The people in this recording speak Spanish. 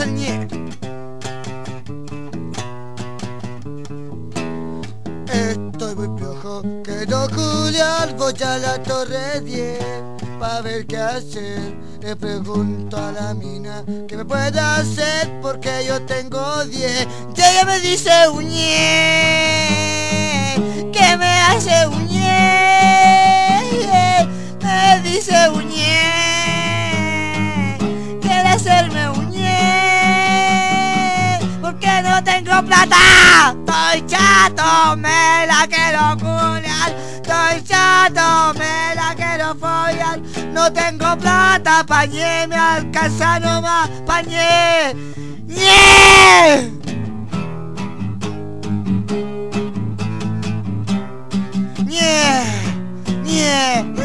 el ñe. Estoy muy piojo, que no voy a la torre 10 para ver qué hacer. Le pregunto a la mina que me pueda hacer porque yo tengo 10. Y ella me dice un ñe, que me hace un ñe, me dice un ñe, quiere hacerme un no tengo plata Estoy chato, me la quiero culiar Estoy chato, me la quiero follar No tengo plata, pañé, me alcanza nomás Pañé, ¡Nie! ¡Nie! ¡Nie!